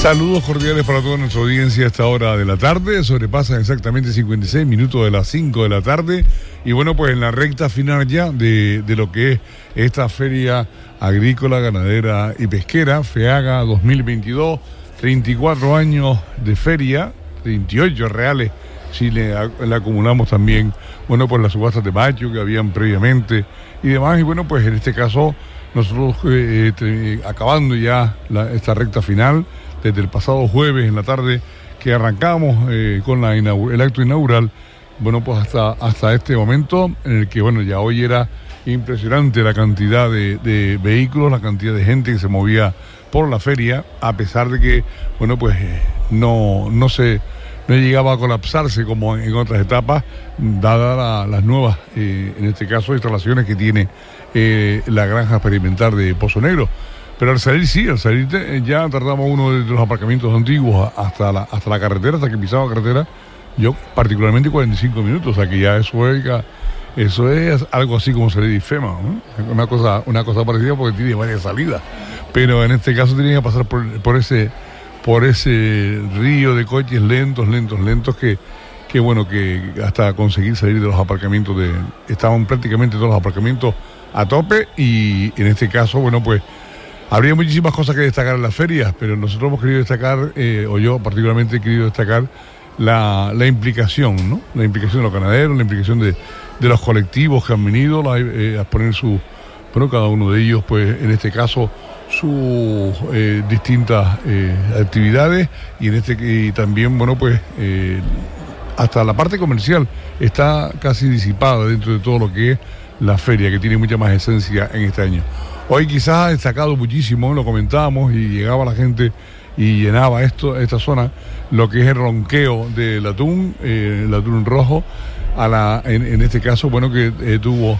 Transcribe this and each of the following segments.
Saludos cordiales para toda nuestra audiencia a esta hora de la tarde. Sobrepasan exactamente 56 minutos de las 5 de la tarde. Y bueno, pues en la recta final ya de, de lo que es esta feria agrícola, ganadera y pesquera, FEAGA 2022, 34 años de feria, 28 reales si le, acumulamos también, bueno, pues las subastas de macho que habían previamente y demás. Y bueno, pues en este caso nosotros eh, eh, acabando ya esta recta final, desde el pasado jueves en la tarde que arrancamos eh, con el acto inaugural, bueno, pues hasta, hasta este momento en el que, bueno, ya hoy era impresionante la cantidad de, vehículos, la cantidad de gente que se movía por la feria, a pesar de que, bueno, pues eh, no, no se no llegaba a colapsarse como en otras etapas, dadas la, las nuevas, eh, en este caso, instalaciones que tiene la granja experimental de Pozo Negro. Pero al salir, sí, al salir eh, ya tardamos uno de los aparcamientos antiguos hasta la, hasta la carretera, hasta que pisaba la carretera, yo particularmente 45 minutos, o sea que ya eso es, eso es algo así como le dice ¿no? una, cosa, una cosa parecida porque tiene varias salidas, pero en este caso tenía que pasar por, por ese por ese río de coches lentos, lentos, lentos que, que bueno, que hasta conseguir salir de los aparcamientos de, estaban prácticamente todos los aparcamientos a tope y en este caso, bueno, pues Habría muchísimas cosas que destacar en las ferias, pero nosotros hemos querido destacar, eh, o yo particularmente he querido destacar, la, la, implicación, ¿no? La implicación de los ganaderos, la implicación de, de los colectivos que han venido eh, a poner su, bueno, cada uno de ellos, pues en este caso, sus eh, distintas actividades y en este y también, bueno, pues hasta la parte comercial está casi disipada dentro de todo lo que es la feria, que tiene mucha más esencia en este año. Hoy quizás ha destacado muchísimo, lo comentábamos y llegaba la gente y llenaba esta zona, lo que es el ronqueo del atún, eh, el atún rojo, en, este caso, bueno, que eh, tuvo,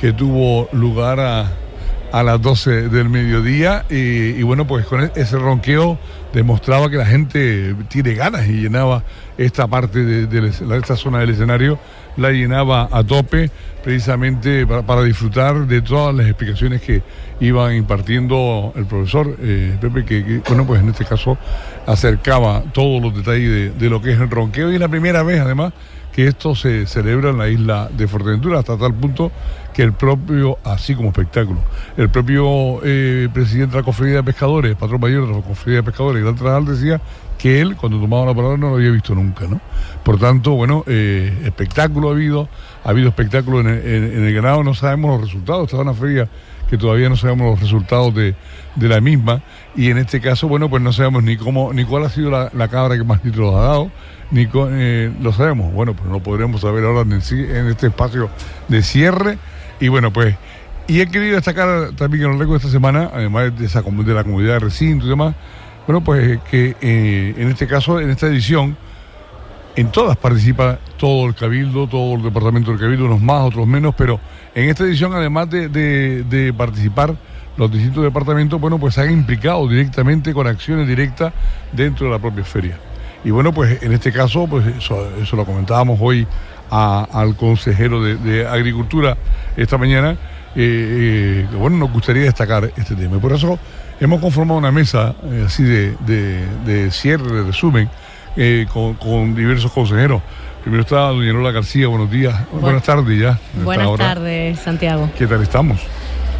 que tuvo lugar a, las 12 del mediodía y, bueno, pues con ese ronqueo demostraba que la gente tiene ganas y llenaba esta parte de esta zona del escenario, la llenaba a tope precisamente para, para, disfrutar de todas las explicaciones que iba impartiendo el profesor eh, Pepe, que, bueno, pues en este caso acercaba todos los detalles de, de lo que es el ronqueo. Y es la primera vez además que esto se celebra en la isla de Fuerteventura hasta tal punto que el propio, así como espectáculo, el propio eh, presidente de la Cofradía de Pescadores, patrón mayor de la Cofradía de Pescadores, Gran Trajal, decía que él, cuando tomaba la palabra, no lo había visto nunca, ¿no? Por tanto, bueno, eh, espectáculo ha habido, ha habido espectáculo en el, en, en el ganado, no sabemos los resultados, estaba una feria que todavía no sabemos los resultados de, de, la misma y en este caso, bueno, pues no sabemos ni cómo, ni cuál ha sido la, la cabra que más títulos ha dado, ni con, eh, lo sabemos, bueno, pues no podremos saber ahora en, este espacio de cierre y bueno, pues y he querido destacar también en lo largo de esta semana, además de, esa, de la comunidad de recinto y demás, bueno, pues que eh, en este caso, en esta edición, en todas participa todo el cabildo, todo el departamento del cabildo, unos más, otros menos, pero en esta edición, además de, de, participar los distintos departamentos, bueno, pues se han implicado directamente con acciones directas dentro de la propia feria. Y bueno, pues en este caso, pues eso, eso lo comentábamos hoy al consejero de, de, Agricultura esta mañana, eh, eh, bueno, nos gustaría destacar este tema. Y por eso hemos conformado una mesa eh, así de, de, de, cierre, de resumen, eh, con, con, diversos consejeros. Primero está doña Lola García, buenos días, buenas tardes ya. Buenas tardes, Santiago. ¿Qué tal estamos?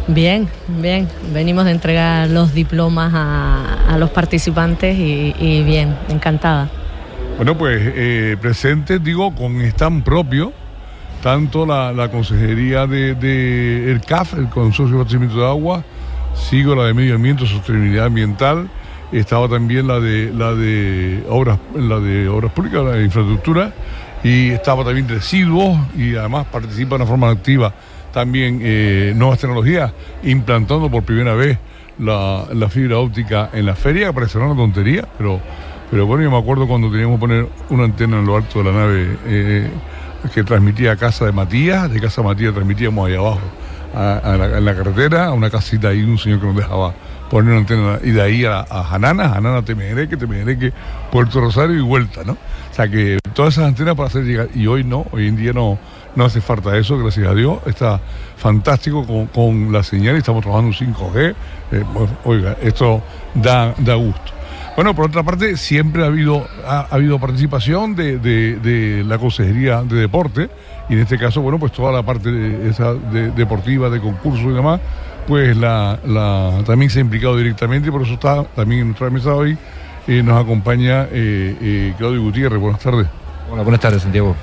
Bien, bien. Venimos de entregar los diplomas a, a los participantes y, y, bien, encantada. Bueno, pues eh, presentes, digo, con stand propio, tanto la, la consejería de, de, el CAF, el Consorcio de Abastecimiento de Agua, sigo la de Medio Ambiente, Sostenibilidad Ambiental, estaba también la de la de obras, la de obras públicas, la de infraestructura, y estaba también residuos, y además participa de una forma activa también eh, nuevas tecnologías, implantando por primera vez la, fibra óptica en la feria, que parecerá una tontería, pero, pero bueno, yo me acuerdo cuando teníamos que poner una antena en lo alto de la nave eh, que transmitía a casa de Matías, de casa de Matías transmitíamos ahí abajo, a, a la, en la carretera, a una casita ahí, un señor que nos dejaba poner una antena, y de ahí a, a Janana, Janana Temereque, Temereque, Puerto Rosario y vuelta, ¿no? O sea que todas esas antenas para hacer llegar, y hoy no, hoy en día no, no hace falta eso, gracias a Dios, está fantástico con, con la señal, estamos trabajando 5G, eh, oiga, esto da, da gusto. Bueno, por otra parte, siempre ha habido, ha, habido participación de, la Consejería de Deporte, y en este caso, bueno, pues toda la parte esa deportiva, de concurso y demás, pues la, también se ha implicado directamente, y por eso está también en nuestra mesa hoy, eh, nos acompaña eh, eh, Claudio Gutiérrez. Buenas tardes. Hola, buenas tardes, Santiago.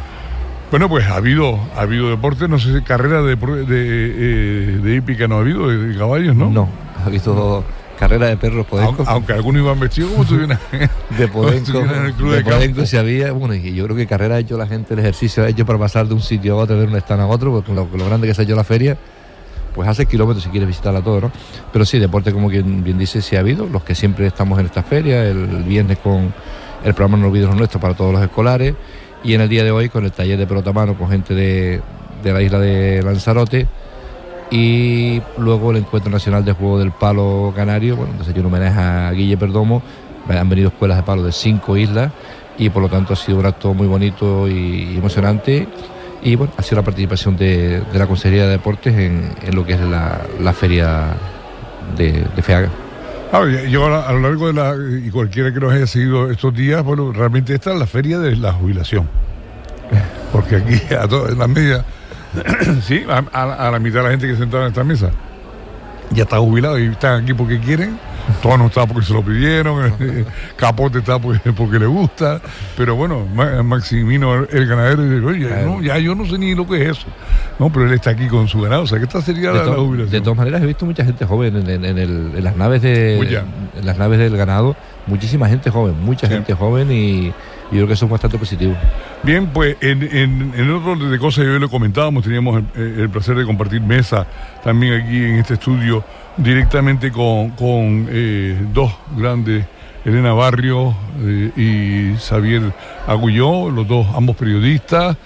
Bueno, pues ha habido, ha habido deporte, no sé si carrera de, de, de, hípica no ha habido, de, caballos, ¿no? No, ha habido carrera de perros podencos. Aunque, algunos iban vestidos como estuvieran de podenco, en el club de, podenco si había, bueno, y yo creo que carrera ha hecho la gente, el ejercicio ha hecho para pasar de un sitio a otro, de un stand a otro, porque lo, lo grande que se ha hecho la feria, pues hace kilómetros si quieres visitarla todo, ¿no? Pero sí, deporte como quien bien dice, sí ha habido, los que siempre estamos en esta feria, el viernes con el programa No olvides nuestro para todos los escolares y en el día de hoy con el taller de pelota mano con gente de, la isla de Lanzarote y luego el Encuentro Nacional de Juego del Palo Canario, bueno, entonces yo un homenaje a Guille Perdomo, han venido escuelas de palo de cinco islas y por lo tanto ha sido un acto muy bonito y emocionante y bueno, ha sido la participación de, la Consejería de Deportes en, lo que es la, feria de, FEAGA. Yo a, lo largo de la, y cualquiera que nos haya seguido estos días, bueno, realmente esta es la feria de la jubilación. Porque aquí, a todas las medias, sí, a, la mitad de la gente que sentada en esta mesa. Ya está jubilado y están aquí porque quieren. Todo no está porque se lo pidieron, Capote está porque, le gusta, pero bueno, Maximino, el ganadero, dice, oye, no, ya yo no sé ni lo que es eso. No, pero él está aquí con su ganado, o sea que esta sería la, jubilación. De todas maneras, he visto mucha gente joven en, las naves de en las naves del ganado, muchísima gente joven, mucha gente joven y y creo que eso es bastante positivo. Bien, pues en, en, en otro de cosas hoy lo comentábamos, teníamos el, placer de compartir mesa también aquí en este estudio directamente con, eh, dos grandes, Elena Barrio eh, y Xavier Agulló, los dos, ambos periodistas,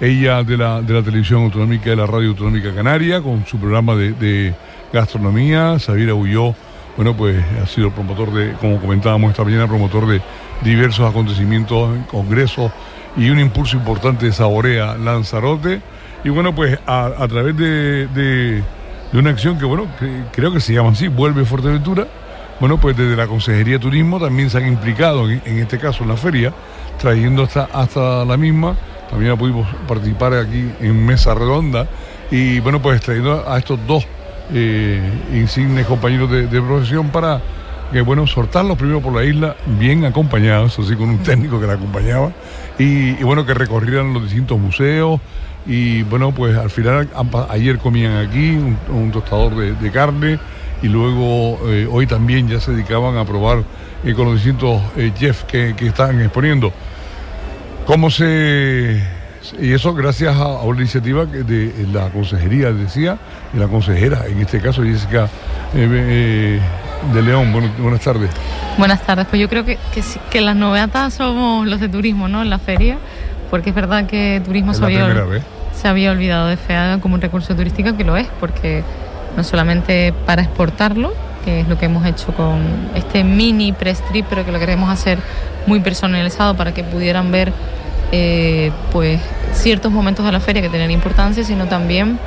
ella de la, de la televisión autonómica de la radio autonómica canaria, con su programa de, de gastronomía, Xavier Agulló, bueno, pues ha sido promotor de, como comentábamos esta mañana, promotor de diversos acontecimientos, congresos y un impulso importante de Saborea Lanzarote. Y bueno, pues a, través de, una acción que, bueno, creo que se llama así, Vuelve Fuerteventura, bueno, pues desde la Consejería Turismo también se han implicado, en, este caso en la feria, trayendo hasta, hasta la misma. También pudimos participar aquí en mesa redonda y bueno, pues trayendo a estos dos eh, insignes compañeros de profesión para que bueno, sortarlos primero por la isla, bien acompañados, así con un técnico que la acompañaba, y, bueno, que recorrieran los distintos museos, y bueno, pues al final, ayer comían aquí un, tostador de, carne, y luego eh, hoy también ya se dedicaban a probar eh, con los distintos eh, chefs que, que están exponiendo. ¿Cómo se y eso gracias a, una iniciativa de la consejería, decía, y la consejera, en este caso Jessica eh, de León. buenas tardes. Buenas tardes. Pues yo creo que, que, las novedades somos los de turismo, ¿no? En la feria, porque es verdad que turismo se había, se había, olvidado de FEAGA como un recurso turístico, que lo es, porque no solamente para exportarlo, que es lo que hemos hecho con este mini press trip, pero que lo queremos hacer muy personalizado para que pudieran ver eh, pues ciertos momentos de la feria que tienen importancia, sino también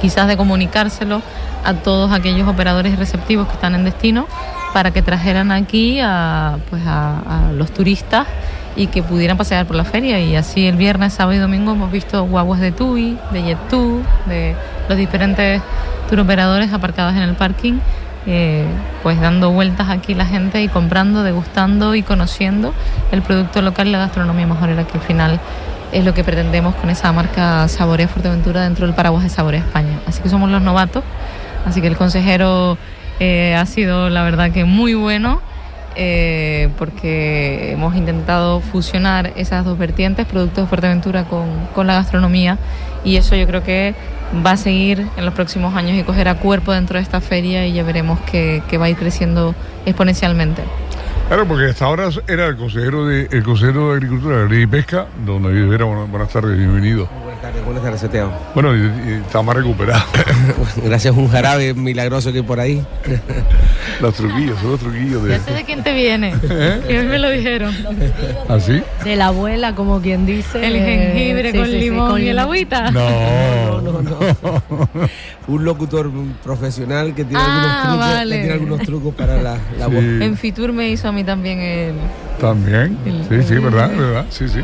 quizás de comunicárselo a todos aquellos operadores receptivos que están en destino para que trajeran aquí a, pues a, los turistas y que pudieran pasear por la feria. Y así el viernes, sábado y domingo hemos visto guaguas de TUI, de JetTu, de los diferentes turoperadores aparcados en el parking, eh, pues dando vueltas aquí la gente y comprando, degustando y conociendo el producto local y la gastronomía mejorera que al final es lo que pretendemos con esa marca Saborea Fuerteventura dentro del paraguas de Saborea España. Así que somos los novatos Así que el consejero eh, ha sido la verdad que muy bueno eh, porque hemos intentado fusionar esas dos vertientes, productos de Fuerteventura con, la gastronomía y eso yo creo que va a seguir en los próximos años y cogerá cuerpo dentro de esta feria y ya veremos que, va a ir creciendo exponencialmente. Claro, porque hasta ahora era el consejero de, el consejero de Agricultura, y Pesca, don David Vera, buenas tardes, bienvenido. Tardes, buenas tardes, Santiago. Bueno, y, está más recuperado. Gracias a un jarabe milagroso que hay por ahí. los truquillos, son los truquillos. De... Ya sé de quién te viene. ¿Eh? Que me lo dijeron. ¿Así? ¿Ah, de la abuela, como quien dice. El jengibre con limón y el agüita. No, no, no. un locutor profesional que tiene, algunos, ah, trucos, que tiene algunos trucos para la, la voz. En Fitur me hizo a mí también el. También. sí, sí, verdad, verdad. Sí, sí.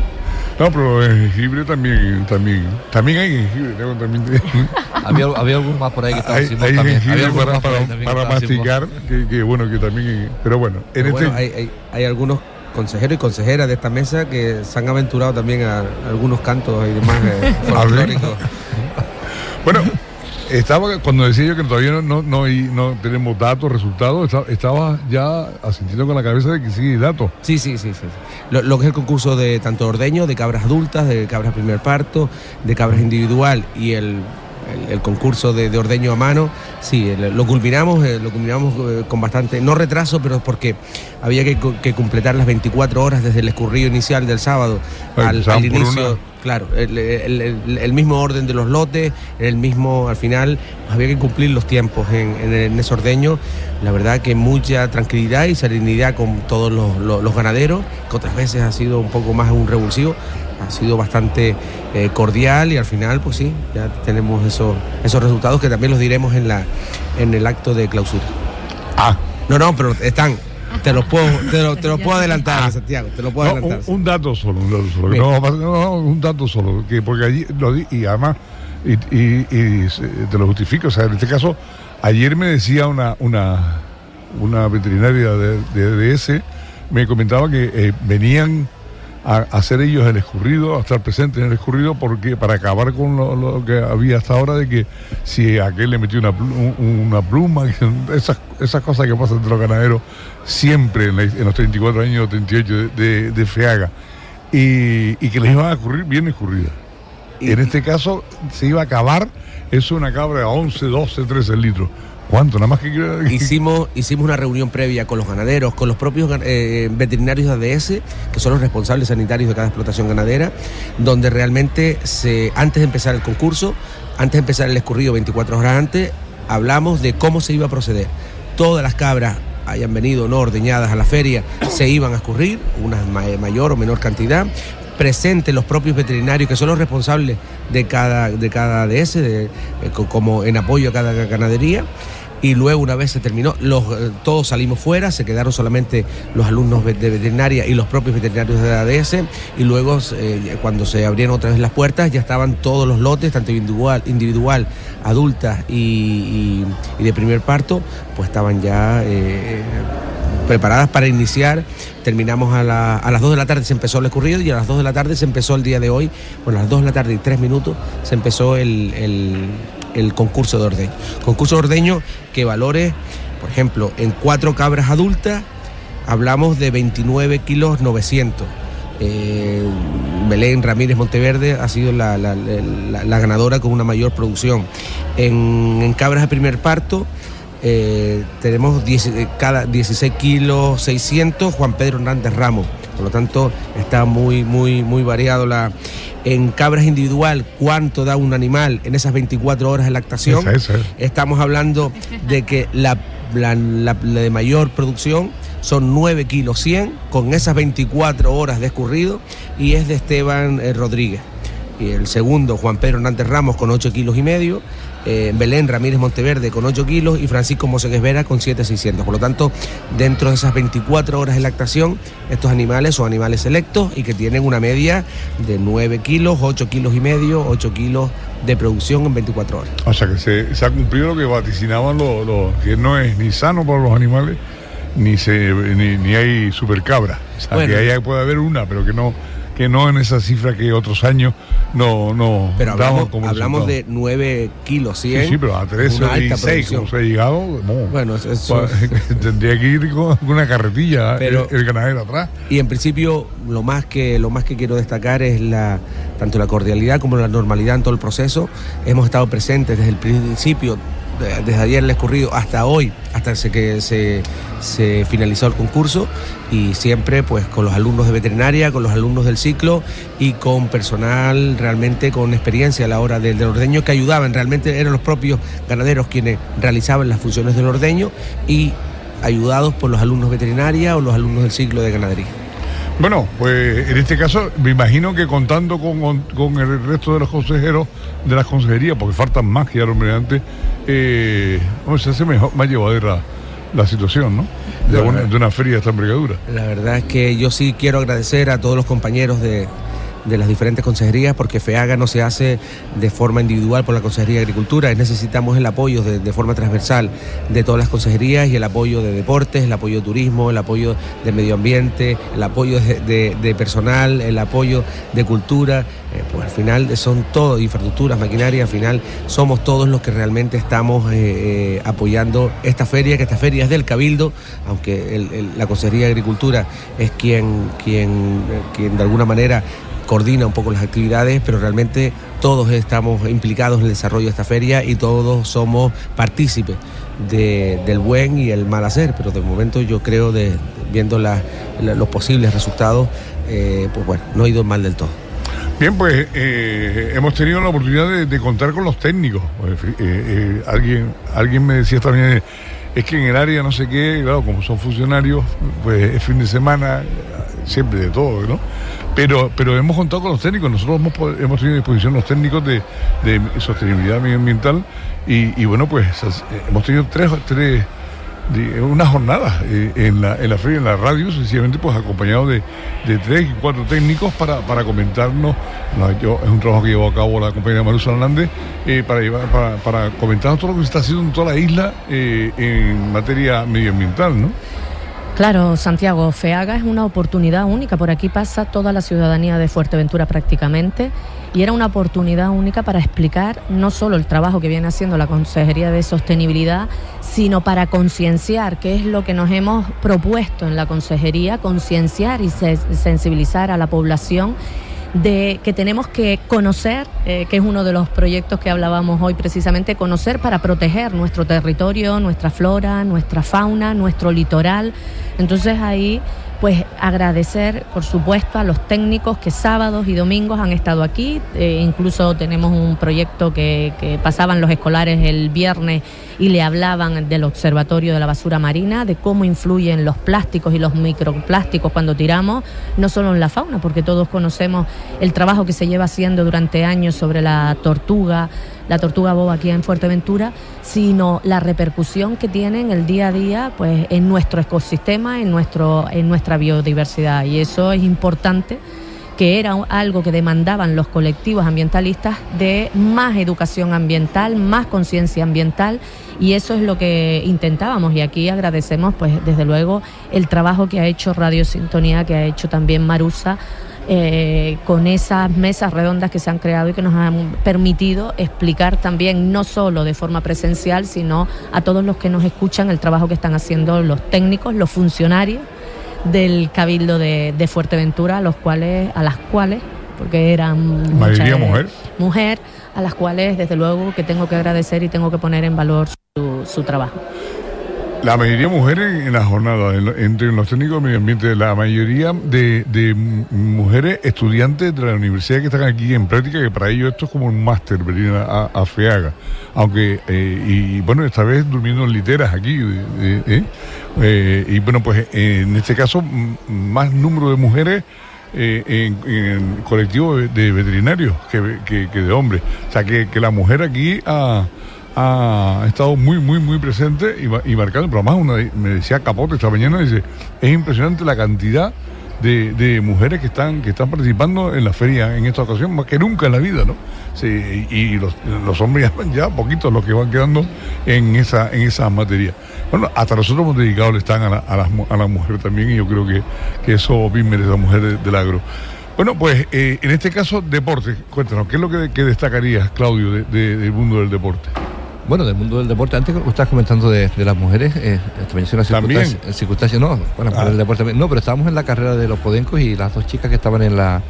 No, pero el jengibre también, también, también hay jengibre. También, había, había algún más por ahí que estaba hay, hay también. jengibre para, para, masticar, que, bueno, que también, pero bueno. En este... bueno hay, hay, hay algunos consejeros y consejeras de esta mesa que se han aventurado también a, algunos cantos y demás eh, folclóricos. bueno, estaba cuando decía yo que todavía no, no, no, tenemos datos, resultados, estaba, ya asintiendo con la cabeza de que sí hay datos. Sí, sí, sí, sí. Lo, que es el concurso de tanto ordeño, de cabras adultas, de cabras primer parto, de cabras individual y el el, concurso de, ordeño a mano, sí, lo culminamos, eh, lo culminamos eh, con bastante, no retraso, pero porque había que, completar las 24 horas desde el escurrido inicial del sábado al, inicio. Claro, el, mismo orden de los lotes, el mismo, al final había que cumplir los tiempos en, ese ordeño. La verdad que mucha tranquilidad y serenidad con todos los, los ganaderos, que otras veces ha sido un poco más un revulsivo, ha sido bastante eh, cordial y al final, pues sí, ya tenemos esos, esos resultados que también los diremos en, la, en el acto de clausura. Ah. No, no, pero están. Te los puedo, te lo, te lo puedo adelantar, ah. Santiago, te lo puedo adelantar. Un, dato solo, un dato solo. No, no, un dato solo, que porque allí lo di, y además, y, y, te lo justifico, o sea, en este caso, ayer me decía una, una, una veterinaria de, de, ese, me comentaba que eh, venían a, hacer ellos el escurrido, a estar presentes en el escurrido, porque para acabar con lo, que había hasta ahora de que si aquel le metió una, una pluma, esas, esas cosas que pasan entre los ganaderos siempre en, los 34 años, 38 de, de, FEAGA, y, que les iban a ocurrir bien escurridas. Y en este caso se iba a acabar, es una cabra de 11, 12, 13 litros ¿Cuánto? Nada más que hicimos, hicimos una reunión previa con los ganaderos, con los propios eh, veterinarios de ADS, que son los responsables sanitarios de cada explotación ganadera, donde realmente se, antes de empezar el concurso, antes de empezar el escurrido 24 horas antes, hablamos de cómo se iba a proceder. Todas las cabras hayan venido no ordeñadas a la feria, se iban a escurrir, una mayor o menor cantidad, presentes los propios veterinarios que son los responsables de cada, de cada ADS, eh, como en apoyo a cada ganadería. Y luego una vez se terminó, eh, todos salimos fuera, se quedaron solamente los alumnos de veterinaria y los propios veterinarios de la ADS y luego eh, cuando se abrieron otra vez las puertas ya estaban todos los lotes, tanto individual, individual adultas y, de primer parto, pues estaban ya preparadas para iniciar. Terminamos a, las 2 de la tarde, se empezó el escurrido y a las 2 de la tarde se empezó el día de hoy, a las 2 de la tarde y 3 minutos se empezó el el concurso de ordeño. Concurso de ordeño que valore, por ejemplo, en cuatro cabras adultas hablamos de 29 kilos 900. Eh, Belén Ramírez Monteverde ha sido la, ganadora con una mayor producción. En, cabras de primer parto eh, tenemos eh, cada 16 kilos 600 Juan Pedro Hernández Ramos. Por lo tanto, está muy, muy, muy variado la, en cabras individual cuánto da un animal en esas 24 horas de lactación. Estamos hablando de que la, de mayor producción son 9 kilos 100 con esas 24 horas de escurrido y es de Esteban eh, Rodríguez. Y el segundo, Juan Pedro Hernández Ramos, con 8 kilos y medio. Eh, Belén Ramírez Monteverde con 8 kilos y Francisco Mosegues Vera con 7,600. Por lo tanto, dentro de esas 24 horas de lactación, estos animales son animales selectos y que tienen una media de 9 kilos, 8 kilos y medio, 8 kilos de producción en 24 horas. O sea que se, ha cumplido lo que vaticinaban los, que no es ni sano para los animales, ni, se, ni, hay supercabra. O sea, que ahí puede haber una, pero que no que no en esa cifra que otros años no, no pero hablamos, como hablamos de 9 kilos 100 sí, sí pero a 13 o 16 como se ha llegado bueno eso, tendría que ir con una carretilla el, el, ganadero atrás. y en principio lo más que lo más que quiero destacar es la tanto la cordialidad como la normalidad en todo el proceso. Hemos estado presentes desde el principio desde ayer el escurrido hasta hoy, hasta que se, se finalizó el concurso y siempre pues con los alumnos de veterinaria, con los alumnos del ciclo y con personal realmente con experiencia a la hora del, ordeño que ayudaban, realmente eran los propios ganaderos quienes realizaban las funciones del ordeño y ayudados por los alumnos veterinaria o los alumnos del ciclo de ganadería. Bueno, pues en este caso me imagino que contando con, el resto de los consejeros de las consejerías, porque faltan más que ya lo antes, eh, se hace mejor, más llevadera la situación, ¿no? De una, de una feria de esta envergadura. La verdad es que yo sí quiero agradecer a todos los compañeros de, de las diferentes consejerías, porque FEAGA no se hace de forma individual por la Consejería de Agricultura, necesitamos el apoyo de, forma transversal de todas las consejerías y el apoyo de deportes, el apoyo de turismo, el apoyo de medio ambiente, el apoyo de, personal, el apoyo de cultura, eh, pues al final son todos, infraestructuras, maquinaria, al final somos todos los que realmente estamos eh, eh, apoyando esta feria, que esta feria es del Cabildo, aunque la Consejería de Agricultura es quien, quien, quien de alguna manera coordina un poco las actividades, pero realmente todos estamos implicados en el desarrollo de esta feria y todos somos partícipes del buen y el mal hacer, pero de momento yo creo, de, viendo los posibles resultados, eh, pues bueno, no ha ido mal del todo. Bien, pues eh, hemos tenido la oportunidad de, contar con los técnicos. Eh, alguien, alguien me decía también, es que en el área no sé qué, claro, como son funcionarios, pues es fin de semana, siempre de todo, ¿no? Pero, pero hemos contado con los técnicos, nosotros hemos, hemos tenido a disposición los técnicos de, sostenibilidad medioambiental y, bueno, pues eh, hemos tenido tres, tres una jornada eh, en, la, en la feria, en la radio, sencillamente pues acompañado de, tres y cuatro técnicos para, para comentarnos, yo, es un trabajo que llevó a cabo la compañera Marusa Hernández, eh, para, llevar, para, comentarnos todo lo que se está haciendo en toda la isla en materia medioambiental, ¿no? Claro, Santiago, FEAGA es una oportunidad única. Por aquí pasa toda la ciudadanía de Fuerteventura prácticamente y era una oportunidad única para explicar no solo el trabajo que viene haciendo la Consejería de Sostenibilidad, sino para concienciar, que es lo que nos hemos propuesto en la Consejería, concienciar y sensibilizar a la población de que tenemos que conocer, eh, que es uno de los proyectos que hablábamos hoy precisamente, conocer para proteger nuestro territorio, nuestra flora, nuestra fauna, nuestro litoral. Entonces ahí pues agradecer, por supuesto, a los técnicos que sábados y domingos han estado aquí. Eh, incluso tenemos un proyecto que, que, pasaban los escolares el viernes y le hablaban del Observatorio de la Basura Marina, de cómo influyen los plásticos y los microplásticos cuando tiramos, no solo en la fauna, porque todos conocemos el trabajo que se lleva haciendo durante años sobre la tortuga la tortuga boba aquí en Fuerteventura, sino la repercusión que tiene en el día a día pues, en nuestro ecosistema, en, nuestro, en nuestra biodiversidad. Y eso es importante que era algo que demandaban los colectivos ambientalistas de más educación ambiental, más conciencia ambiental y eso es lo que intentábamos y aquí agradecemos pues desde luego el trabajo que ha hecho Radio Sintonía, que ha hecho también Marusa eh, con esas mesas redondas que se han creado y que nos han permitido explicar también, no solo de forma presencial, sino a todos los que nos escuchan el trabajo que están haciendo los técnicos, los funcionarios del Cabildo de, Fuerteventura, a los cuales, a las cuales, porque eran mayoría mujer, mujer, a las cuales desde luego que tengo que agradecer y tengo que poner en valor su trabajo. La mayoría de mujeres en la jornada, entre los técnicos de medio ambiente, la mayoría de, mujeres estudiantes de la universidad que están aquí en práctica, que para ellos esto es como un máster, venir a, a, FEAGA. Aunque, eh, y bueno, esta vez durmiendo en literas aquí. Eh, eh, y bueno, pues en este caso, más número de mujeres. en, en, colectivo de, veterinarios que, de hombres. O sea, que, que la mujer aquí ha, ha estado muy, muy, muy presente y, marcando. Pero además, una, me decía Capote esta mañana, dice, es impresionante la cantidad de, mujeres que están, que están participando en la feria en esta ocasión, más que nunca en la vida, ¿no? Sí, y los, hombres ya, poquitos los que van quedando en esa, en esa materia. Bueno, hasta nosotros hemos dedicado el stand a la, a la, mujer también y yo creo que, que eso bien merece a la mujer del agro. Bueno, pues eh, en este caso, deporte. Cuéntanos, ¿qué es lo que, que destacarías, Claudio, del mundo del deporte? Bueno, del mundo del deporte, antes estabas comentando de, las mujeres, eh, también una circunstancia, no, bueno, para el ah. deporte, no, pero estábamos en la carrera de los podencos y las dos chicas que estaban en la,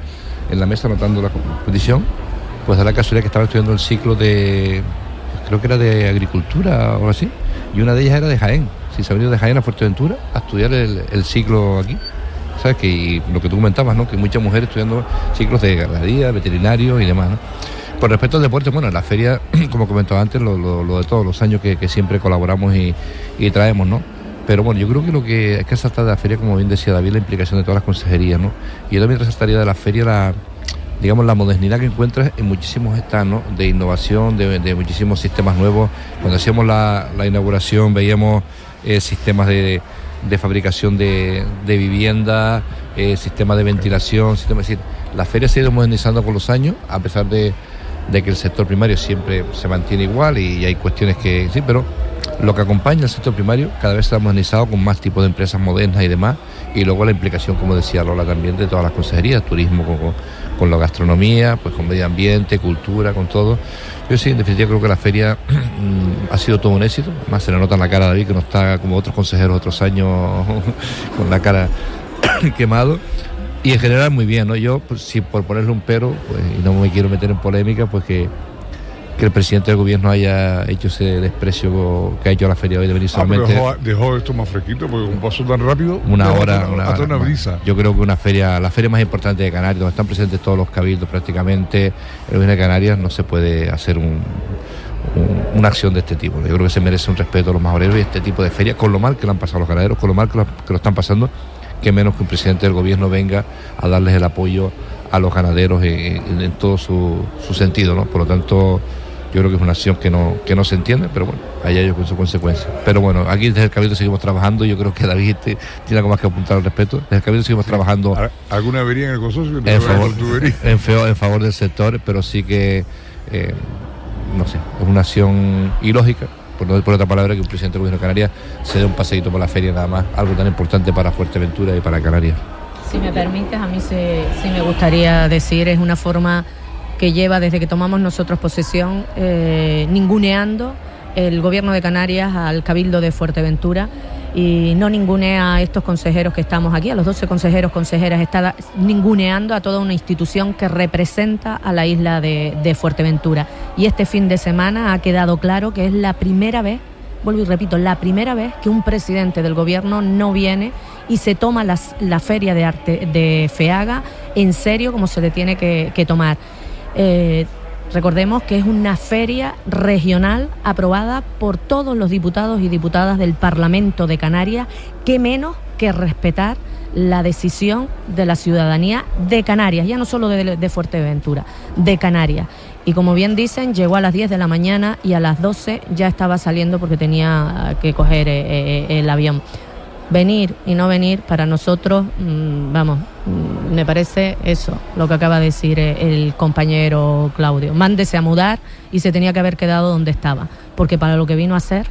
en la mesa anotando la competición, pues da la casualidad que estaban estudiando el ciclo de creo que era de agricultura o algo así, y una de ellas era de Jaén. Si se ha venido de Jaén a Fuerteventura a estudiar el, ciclo aquí. ¿Sabes? Que lo que tú comentabas, ¿no? Que muchas mujeres estudiando ciclos de ganadería, veterinario y demás, ¿no? Con respecto al deporte, bueno, en la feria, como comentaba antes, lo, de todos los años que, siempre colaboramos y, traemos, ¿no? Pero bueno, yo creo que lo que hay que resaltar de la feria, como bien decía David, la implicación de todas las consejerías, ¿no? Y yo también resaltaría de la feria la, digamos, la modernidad que encuentras en muchísimos estados, de innovación, de, muchísimos sistemas nuevos. Cuando hacíamos la, inauguración veíamos eh, sistemas de, fabricación de, vivienda, eh, sistemas de ventilación, sistemas, es decir, la feria se ha ido modernizando con los años, a pesar de, de que el sector primario siempre se mantiene igual y, hay cuestiones que sí, pero lo que acompaña al sector primario cada vez está modernizado con más tipos de empresas modernas y demás, y luego la implicación, como decía Lola también, de todas las consejerías, turismo con, con, la gastronomía, pues con medio ambiente, cultura, con todo. Yo sí, en definitiva creo que la feria mm, ha sido todo un éxito, más se le nota en la cara a David que no está como otros consejeros otros años con la cara quemado y en general muy bien, ¿no? Yo, pues, si por ponerle un pero, pues, y no me quiero meter en polémica, pues que, que el presidente del gobierno haya hecho ese desprecio que ha hecho la feria hoy de venir ah, solamente. dejó, esto más fresquito porque un paso tan rápido. Una hora, una, una, brisa. Yo creo que una feria, la feria más importante de Canarias, donde están presentes todos los cabildos prácticamente, el gobierno de Canarias no se puede hacer un, una acción de este tipo. Yo creo que se merece un respeto a los majoreros y este tipo de ferias, con lo mal que le han pasado los ganaderos, con lo mal que lo, que lo están pasando que menos que un presidente del gobierno venga a darles el apoyo a los ganaderos en, todo su, sentido, ¿no? Por lo tanto, yo creo que es una acción que no, que no se entiende, pero bueno, hay ellos con su consecuencia. Pero bueno, aquí desde el Cabildo seguimos trabajando, yo creo que David tiene algo más que apuntar al respecto. Desde el Cabildo seguimos trabajando. ¿Alguna avería en el consorcio? En favor, en, feo, en favor del sector, pero sí que, eh, no sé, es una acción ilógica por no por otra palabra, que un presidente del gobierno de Canarias se dé un paseíto por la feria nada más, algo tan importante para Fuerteventura y para Canarias. Si me permites, a mí sí, me gustaría decir, es una forma que lleva desde que tomamos nosotros posesión, eh, ninguneando el gobierno de Canarias al Cabildo de Fuerteventura y no ningunea a estos consejeros que estamos aquí, a los 12 consejeros, consejeras, está ninguneando a toda una institución que representa a la isla de, Fuerteventura. Y este fin de semana ha quedado claro que es la primera vez, vuelvo y repito, la primera vez que un presidente del gobierno no viene y se toma la feria de arte de FEAGA en serio como se le tiene que, tomar. Eh, Recordemos que es una feria regional aprobada por todos los diputados y diputadas del Parlamento de Canarias, que menos que respetar la decisión de la ciudadanía de Canarias, ya no solo de, Fuerteventura, de Canarias. Y como bien dicen, llegó a las 10 de la mañana y a las 12 ya estaba saliendo porque tenía que coger eh, eh, el avión venir y no venir, para nosotros, mm, vamos, mm, me parece eso, lo que acaba de decir eh, el compañero Claudio. Mándese a mudar y se tenía que haber quedado donde estaba, porque para lo que vino a hacer...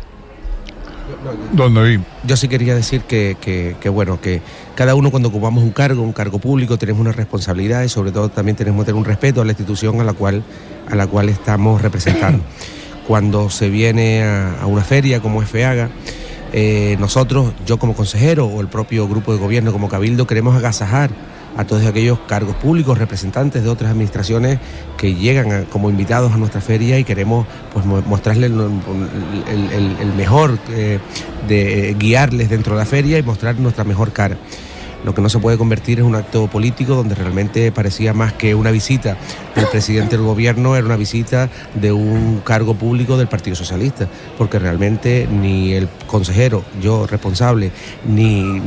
¿Dónde Yo sí quería decir que, que, bueno, que cada uno cuando ocupamos un cargo, un cargo público, tenemos una responsabilidad y sobre todo también tenemos que tener un respeto a la institución a la cual, a la cual estamos representando. cuando se viene a, a una feria como es FEAGA, eh, nosotros, yo como consejero o el propio grupo de gobierno como cabildo, queremos agasajar a todos aquellos cargos públicos, representantes de otras administraciones que llegan como invitados a nuestra feria y queremos pues, mostrarles el, mejor, eh, de guiarles dentro de la feria y mostrar nuestra mejor cara lo que no se puede convertir en un acto político donde realmente parecía más que una visita del presidente del gobierno, era una visita de un cargo público del Partido Socialista, porque realmente ni el consejero, yo responsable, ni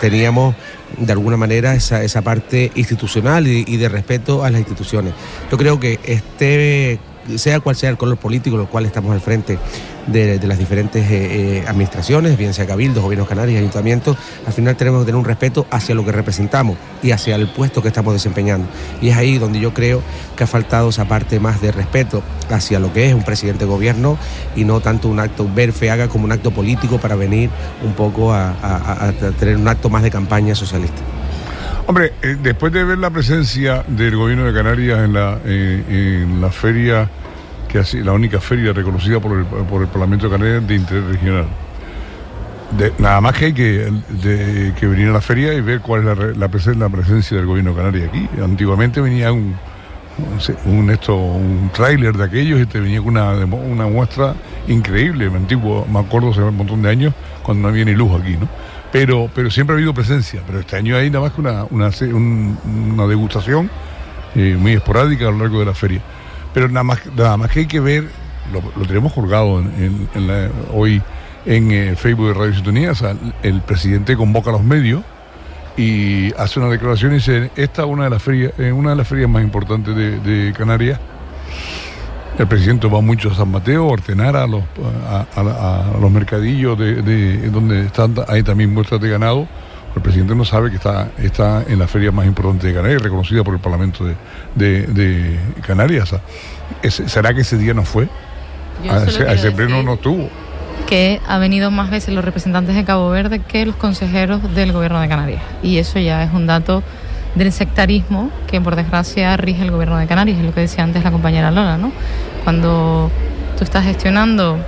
teníamos de alguna manera esa, esa parte institucional y, y de respeto a las instituciones. Yo creo que este sea cual sea el color político, lo cual estamos al frente de, las diferentes eh, eh, administraciones, bien sea cabildos, gobiernos canarios, ayuntamientos, al final tenemos que tener un respeto hacia lo que representamos y hacia el puesto que estamos desempeñando. Y es ahí donde yo creo que ha faltado esa parte más de respeto hacia lo que es un presidente de gobierno y no tanto un acto, ver FEAGA como un acto político para venir un poco a, tener un acto más de campaña socialista. Hombre, eh, después de ver la presencia del gobierno de Canarias en la, en la feria que así la única feria reconocida por el, por el Parlamento de Canarias de interés regional. nada más que hay que, venir a la feria y ver cuál es la, la, presencia del gobierno canario aquí. Antiguamente venía un, un, esto, un tráiler de aquellos y te venía con una, una muestra increíble, me antiguo, me acuerdo hace un montón de años, cuando no había ni luz aquí, ¿no? Pero, pero siempre ha habido presencia, pero este año hay nada más que una, una, una degustación eh, muy esporádica a lo largo de la feria. Pero nada más, nada más que hay que ver, lo, tenemos colgado hoy en eh, Facebook de Radio Sintonía, el presidente convoca a los medios y hace una declaración y dice, esta es una de las ferias, eh, una de las ferias más importantes de, Canarias. El presidente va mucho a San Mateo a ordenar a los, a, los mercadillos de, donde están, hay también muestras de ganado. El presidente no sabe que está, está en la feria más importante de Canarias, reconocida por el Parlamento de, Canarias. ¿Será que ese día no fue? a ese, pleno no estuvo que ha venido más veces los representantes de Cabo Verde que los consejeros del gobierno de Canarias. Y eso ya es un dato del sectarismo que por desgracia rige el gobierno de Canarias, es lo que decía antes la compañera Lola, ¿no? Cuando tú estás gestionando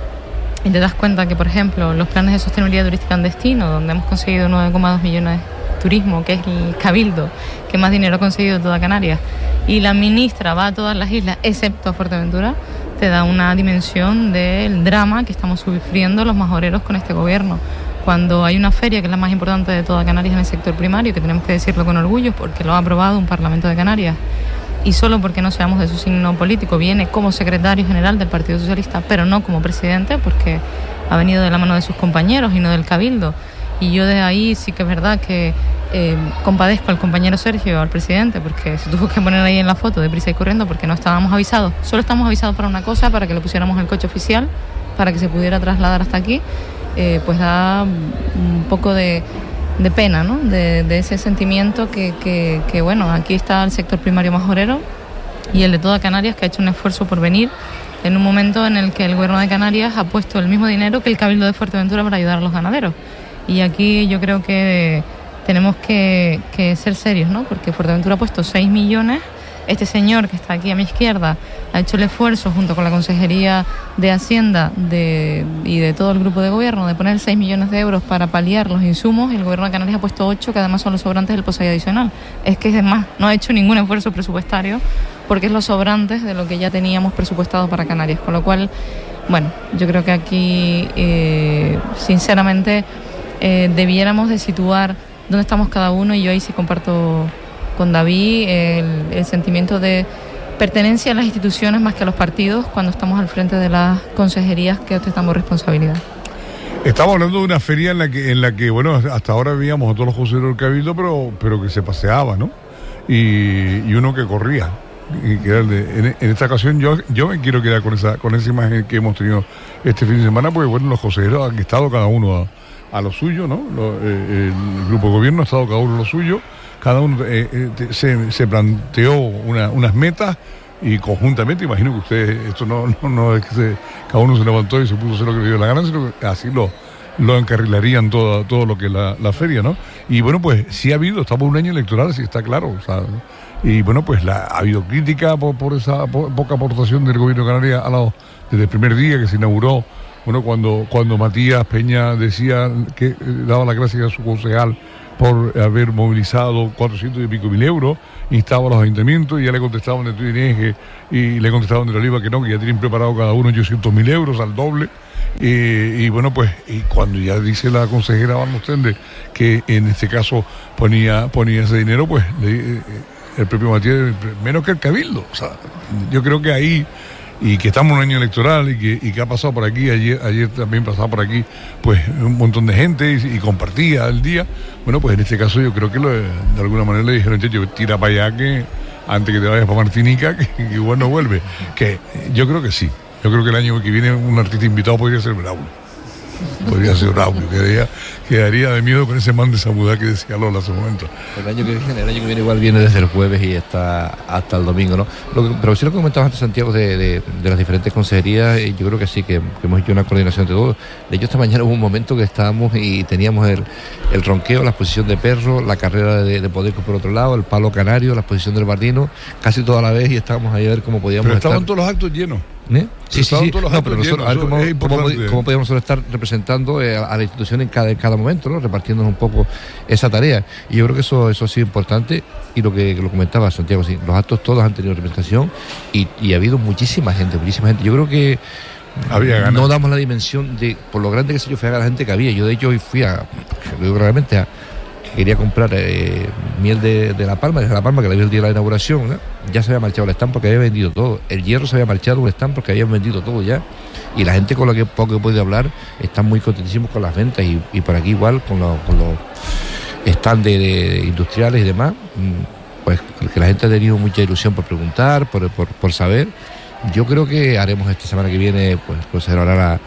y te das cuenta que, por ejemplo, los planes de sostenibilidad turística en destino, donde hemos conseguido 9,2 millones de turismo, que es el cabildo que más dinero ha conseguido toda Canarias, y la ministra va a todas las islas, excepto a Fuerteventura, te da una dimensión del drama que estamos sufriendo los majoreros con este gobierno. Cuando hay una feria que es la más importante de toda Canarias en el sector primario, que tenemos que decirlo con orgullo porque lo ha aprobado un Parlamento de Canarias, y solo porque no seamos de su signo político, viene como secretario general del Partido Socialista, pero no como presidente, porque ha venido de la mano de sus compañeros y no del Cabildo. Y yo de ahí sí que es verdad que eh, compadezco al compañero Sergio, al presidente, porque se tuvo que poner ahí en la foto de prisa y corriendo porque no estábamos avisados. Solo estamos avisados para una cosa, para que lo pusiéramos en el coche oficial, para que se pudiera trasladar hasta aquí. Eh, pues da un poco de, pena, ¿no? De, ese sentimiento que, que, bueno, aquí está el sector primario majorero y el de toda Canarias que ha hecho un esfuerzo por venir en un momento en el que el gobierno de Canarias ha puesto el mismo dinero que el Cabildo de Fuerteventura para ayudar a los ganaderos. Y aquí yo creo que tenemos que, ser serios, ¿no? Porque Fuerteventura ha puesto 6 millones. Este señor que está aquí a mi izquierda ha hecho el esfuerzo junto con la Consejería de Hacienda y de todo el grupo de gobierno de poner 6 millones de euros para paliar los insumos y el gobierno de Canarias ha puesto 8 que además son los sobrantes del POSEI adicional. Es que es más, no ha hecho ningún esfuerzo presupuestario porque es los sobrantes de lo que ya teníamos presupuestado para Canarias. Con lo cual, bueno, yo creo que aquí, eh, sinceramente, eh, debiéramos de situar dónde estamos cada uno y yo ahí sí comparto con David el, sentimiento de pertenencia a las instituciones más que a los partidos cuando estamos al frente de las consejerías que ostentamos responsabilidad. Estamos hablando de una feria en la que, en la que bueno, hasta ahora veíamos a todos los consejeros del Cabildo, pero, pero que se paseaba, ¿no? Y, uno que corría. Y que en, esta ocasión yo, yo me quiero quedar con esa, con esa imagen que hemos tenido este fin de semana, porque bueno, los consejeros han estado cada uno a, a lo suyo, ¿no? Eh, el grupo de gobierno ha estado cada uno a lo suyo, cada uno eh, eh, se, planteó unas metas y conjuntamente, imagino que ustedes, esto no, no, es que cada uno se levantó y se puso a hacer lo que le dio la gana, sino que así lo, lo encarrilarían todo, todo lo que es la, feria, ¿no? Y bueno, pues sí ha habido, estamos un año electoral, sí está claro, y bueno, pues la, ha habido crítica por, esa poca aportación del gobierno de Canarias a lado desde el primer día que se inauguró bueno, cuando, cuando Matías Peña decía que eh, daba las gracias a su concejal por haber movilizado 400 y pico mil euros, instaba a los ayuntamientos y ya le contestaban de Tudineje y le contestaban de Oliva que no, que ya tienen preparado cada uno 800 mil euros al doble. y bueno, pues y cuando ya dice la consejera Van que en este caso ponía, ponía ese dinero, pues eh, el propio Matías, menos que el Cabildo. O sea, yo creo que ahí y que estamos en un año electoral y que, y que ha pasado por aquí, ayer, ayer también pasaba por aquí, pues un montón de gente y, compartía el día. Bueno, pues en este caso yo creo que de alguna manera le dijeron, yo tira para allá que antes que te vayas para Martinica, que, igual no vuelve. Que yo creo que sí. Yo creo que el año que viene un artista invitado podría ser Braulio podría ser un audio, quedaría, quedaría de miedo con ese man de Samudá que decía Lola hace un momento. El año, que viene, el año que viene igual viene desde el jueves y está hasta el domingo, ¿no? pero si lo que comentabas antes, Santiago, de, de, las diferentes consejerías, yo creo que sí, que, hemos hecho una coordinación de todos. De hecho, esta mañana hubo un momento que estábamos y teníamos el, el ronqueo, la exposición de perro, la carrera de, de por otro lado, el palo canario, la exposición del Bardino, casi toda la vez y estábamos ahí a ver cómo podíamos Pero estaban todos los actos llenos. ¿Eh? Sí, sí, sí. No, pero nosotros, a ver cómo, podemos estar representando eh, a, la institución en cada, cada momento, ¿no? repartiéndonos un poco esa tarea. Y yo creo que eso, eso ha sido importante. Y lo que, lo comentaba Santiago, sí, los actos todos han tenido representación y, y ha habido muchísima gente, muchísima gente. Yo creo que no damos la dimensión de, por lo grande que se yo, fue a la gente que había. Yo de hecho hoy fui a, lo digo realmente, a, quería comprar eh, miel de, La Palma, de La Palma, que la había el día de la inauguración, ya se había marchado el stand porque había vendido todo. El hierro se había marchado un stand porque habían vendido todo ya. Y la gente con la que poco he podido hablar están muy contentísimos con las ventas y, por aquí igual con, los stands de, industriales y demás. Mm, pues que la gente ha tenido mucha ilusión por preguntar, por, por, saber. Yo creo que haremos esta semana que viene, pues, pues ahora la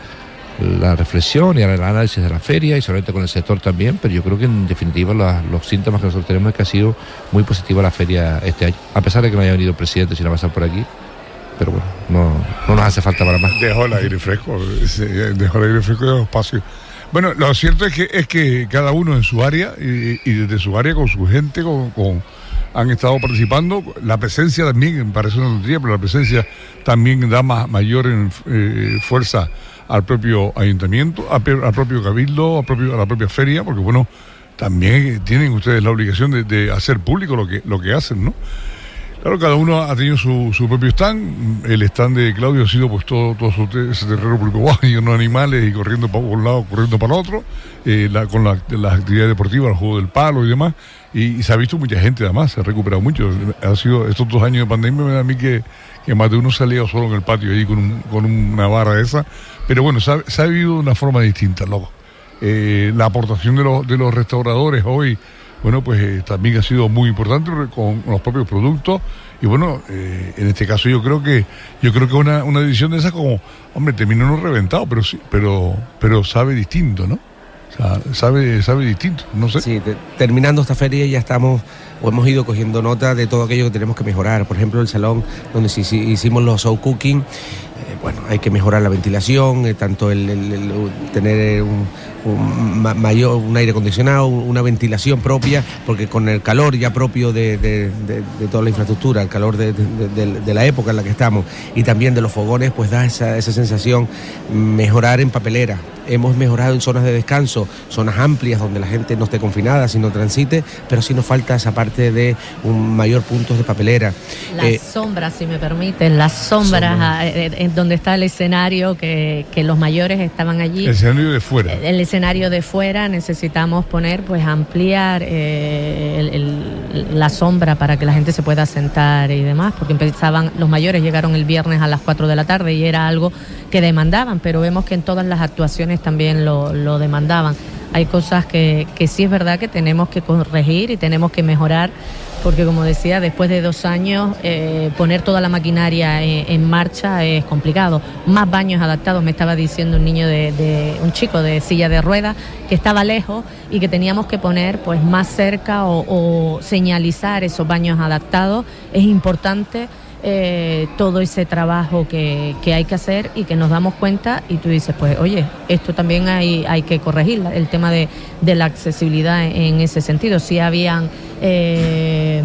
la reflexión y el análisis de la feria y solamente con el sector también, pero yo creo que en definitiva los, síntomas que nosotros tenemos es que ha sido muy positiva la feria este año, a pesar de que no haya venido el presidente sin pasar por aquí. Pero bueno, no, no nos hace falta para más. Dejó el aire fresco, dejó el aire fresco de los espacios. Bueno, lo cierto es que es que cada uno en su área y, desde su área con su gente, con, han estado participando. La presencia también, parece una tontería, pero la presencia también da más, mayor eh, fuerza al propio ayuntamiento, al, propio cabildo, al propio, a la propia feria, porque bueno, también tienen ustedes la obligación de, hacer público lo que, lo que hacen, ¿no? Claro, cada uno ha tenido su, su, propio stand. El stand de Claudio ha sido pues todo, todo ese terreno público lleno de animales y corriendo para un lado, corriendo para el otro, eh, con las actividades deportivas, el juego del palo y demás. Y, se ha visto mucha gente además, se ha recuperado mucho. Ha sido estos dos años de pandemia, me da a mí que, que más de uno salía solo en el patio ahí con, con una barra esa pero bueno, se ha, vivido de una forma distinta, loco. Eh, la aportación de los, de los restauradores hoy, bueno, pues eh, también ha sido muy importante con los propios productos. Y bueno, eh, en este caso yo creo que yo creo que una, una edición de esa como, hombre, terminó no reventado, pero sí, pero, pero sabe distinto, ¿no? Sabe, sabe distinto, no sé. Sí, terminando esta feria ya estamos hemos ido cogiendo nota de todo aquello que tenemos que mejorar. Por ejemplo, el salón donde hicimos los show cooking, bueno, hay que mejorar la ventilación, eh, tanto el, tener un, mayor, un aire acondicionado, una ventilación propia, porque con el calor ya propio de, toda la infraestructura, el calor de, la época en la que estamos y también de los fogones, pues da esa, esa sensación mejorar en papelera, hemos mejorado en zonas de descanso, zonas amplias donde la gente no esté confinada, sino transite, pero sí nos falta esa parte de un mayor punto de papelera. Las eh, sombras, si me permiten, las sombras, ah, eh, eh, en donde está el escenario, que, los mayores estaban allí. El escenario de fuera. El escenario de fuera necesitamos poner, pues ampliar la sombra para que la gente se pueda sentar y demás, porque empezaban, los mayores llegaron el viernes a las 4 de la tarde y era algo que demandaban, pero vemos que en todas las actuaciones también lo, demandaban. Hay cosas que, sí es verdad que tenemos que corregir y tenemos que mejorar, porque como decía, después de dos años eh, poner toda la maquinaria en, marcha es complicado. Más baños adaptados, me estaba diciendo un niño de, un chico de silla de ruedas que estaba lejos y que teníamos que poner pues más cerca o señalizar esos baños adaptados. Es importante eh, todo ese trabajo que, hay que hacer y que nos damos cuenta y tú dices, pues oye, esto también hay, hay que corregir, el tema de, la accesibilidad en ese sentido. Si habían... Eh,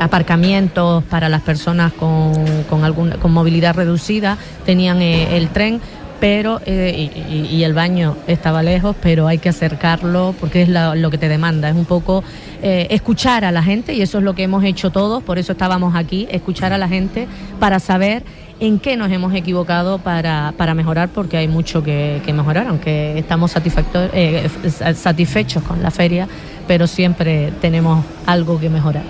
aparcamientos para las personas con, con, con movilidad reducida, tenían eh, el tren, pero eh, y, el baño estaba lejos, pero hay que acercarlo porque es lo que te demanda, es un poco eh, escuchar a la gente y eso es lo que hemos hecho todos, por eso estábamos aquí, escuchar a la gente para saber en qué nos hemos equivocado para, para mejorar, porque hay mucho que, mejorar, aunque estamos eh, satisfechos con la feria, pero siempre tenemos algo que mejorar.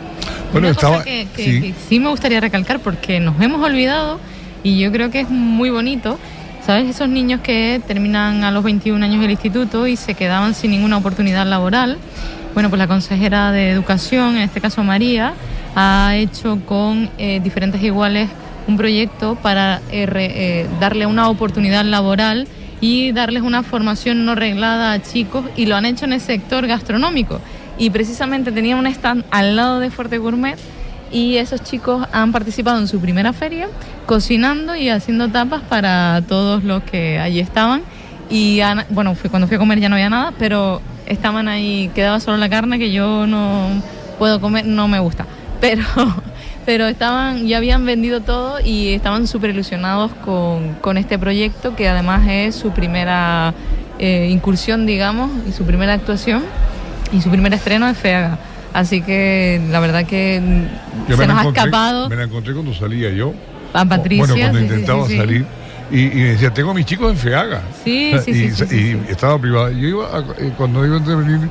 Bueno, estaba... que sí me gustaría recalcar porque nos hemos olvidado y yo creo que es muy bonito ¿Sabes? Esos niños que terminan a los 21 años el instituto y se quedaban sin ninguna oportunidad laboral. Bueno, pues la consejera de Educación, en este caso María, ha hecho con eh, diferentes iguales un proyecto para eh, eh, darle una oportunidad laboral y darles una formación no reglada a chicos y lo han hecho en el sector gastronómico. Y precisamente tenía un stand al lado de Fuerte Gourmet y esos chicos han participado en su primera feria cocinando y haciendo tapas para todos los que allí estaban. Y bueno, cuando fui a comer ya no había nada, pero estaban ahí, quedaba solo la carne que yo no puedo comer, no me gusta. Pero, pero estaban, ya habían vendido todo y estaban súper ilusionados con, con, este proyecto, que además es su primera eh, incursión, digamos, y su primera actuación y su primer estreno de FEAGA. Así que la verdad que se nos ha escapado. Me la encontré cuando salía yo. A Patricia. Bueno, cuando intentaba salir. Y, y, decía, tengo a mis chicos en FEAGA. Sí, sí, y, sí, y estaba privada. Yo iba, eh, cuando iba a intervenir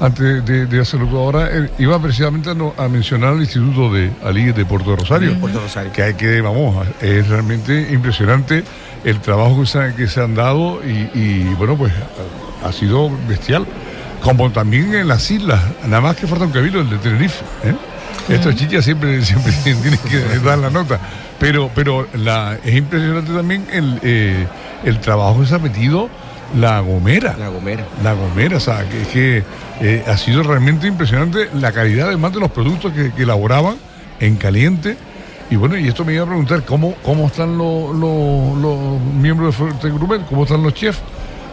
antes de, hacerlo ahora, eh, iba precisamente a, mencionar el Instituto de Ali de Puerto Rosario, Puerto Rosario. Que hay que, vamos, es realmente impresionante el trabajo que se, que se han dado y, bueno, pues ha, sido bestial. Como también en las islas, nada más que falta un cabildo, el de Tenerife. ¿eh? Estos chichas siempre, siempre tienen que dar la nota. Pero, pero la, es impresionante también el, eh, el trabajo que se ha metido la Gomera. La Gomera. La Gomera, o sea, que, que eh, ha sido realmente impresionante la calidad además de los productos que, elaboraban en caliente. Y bueno, y esto me iba a preguntar cómo, cómo están los, los, miembros de Fuerte Grumet, cómo están los chefs.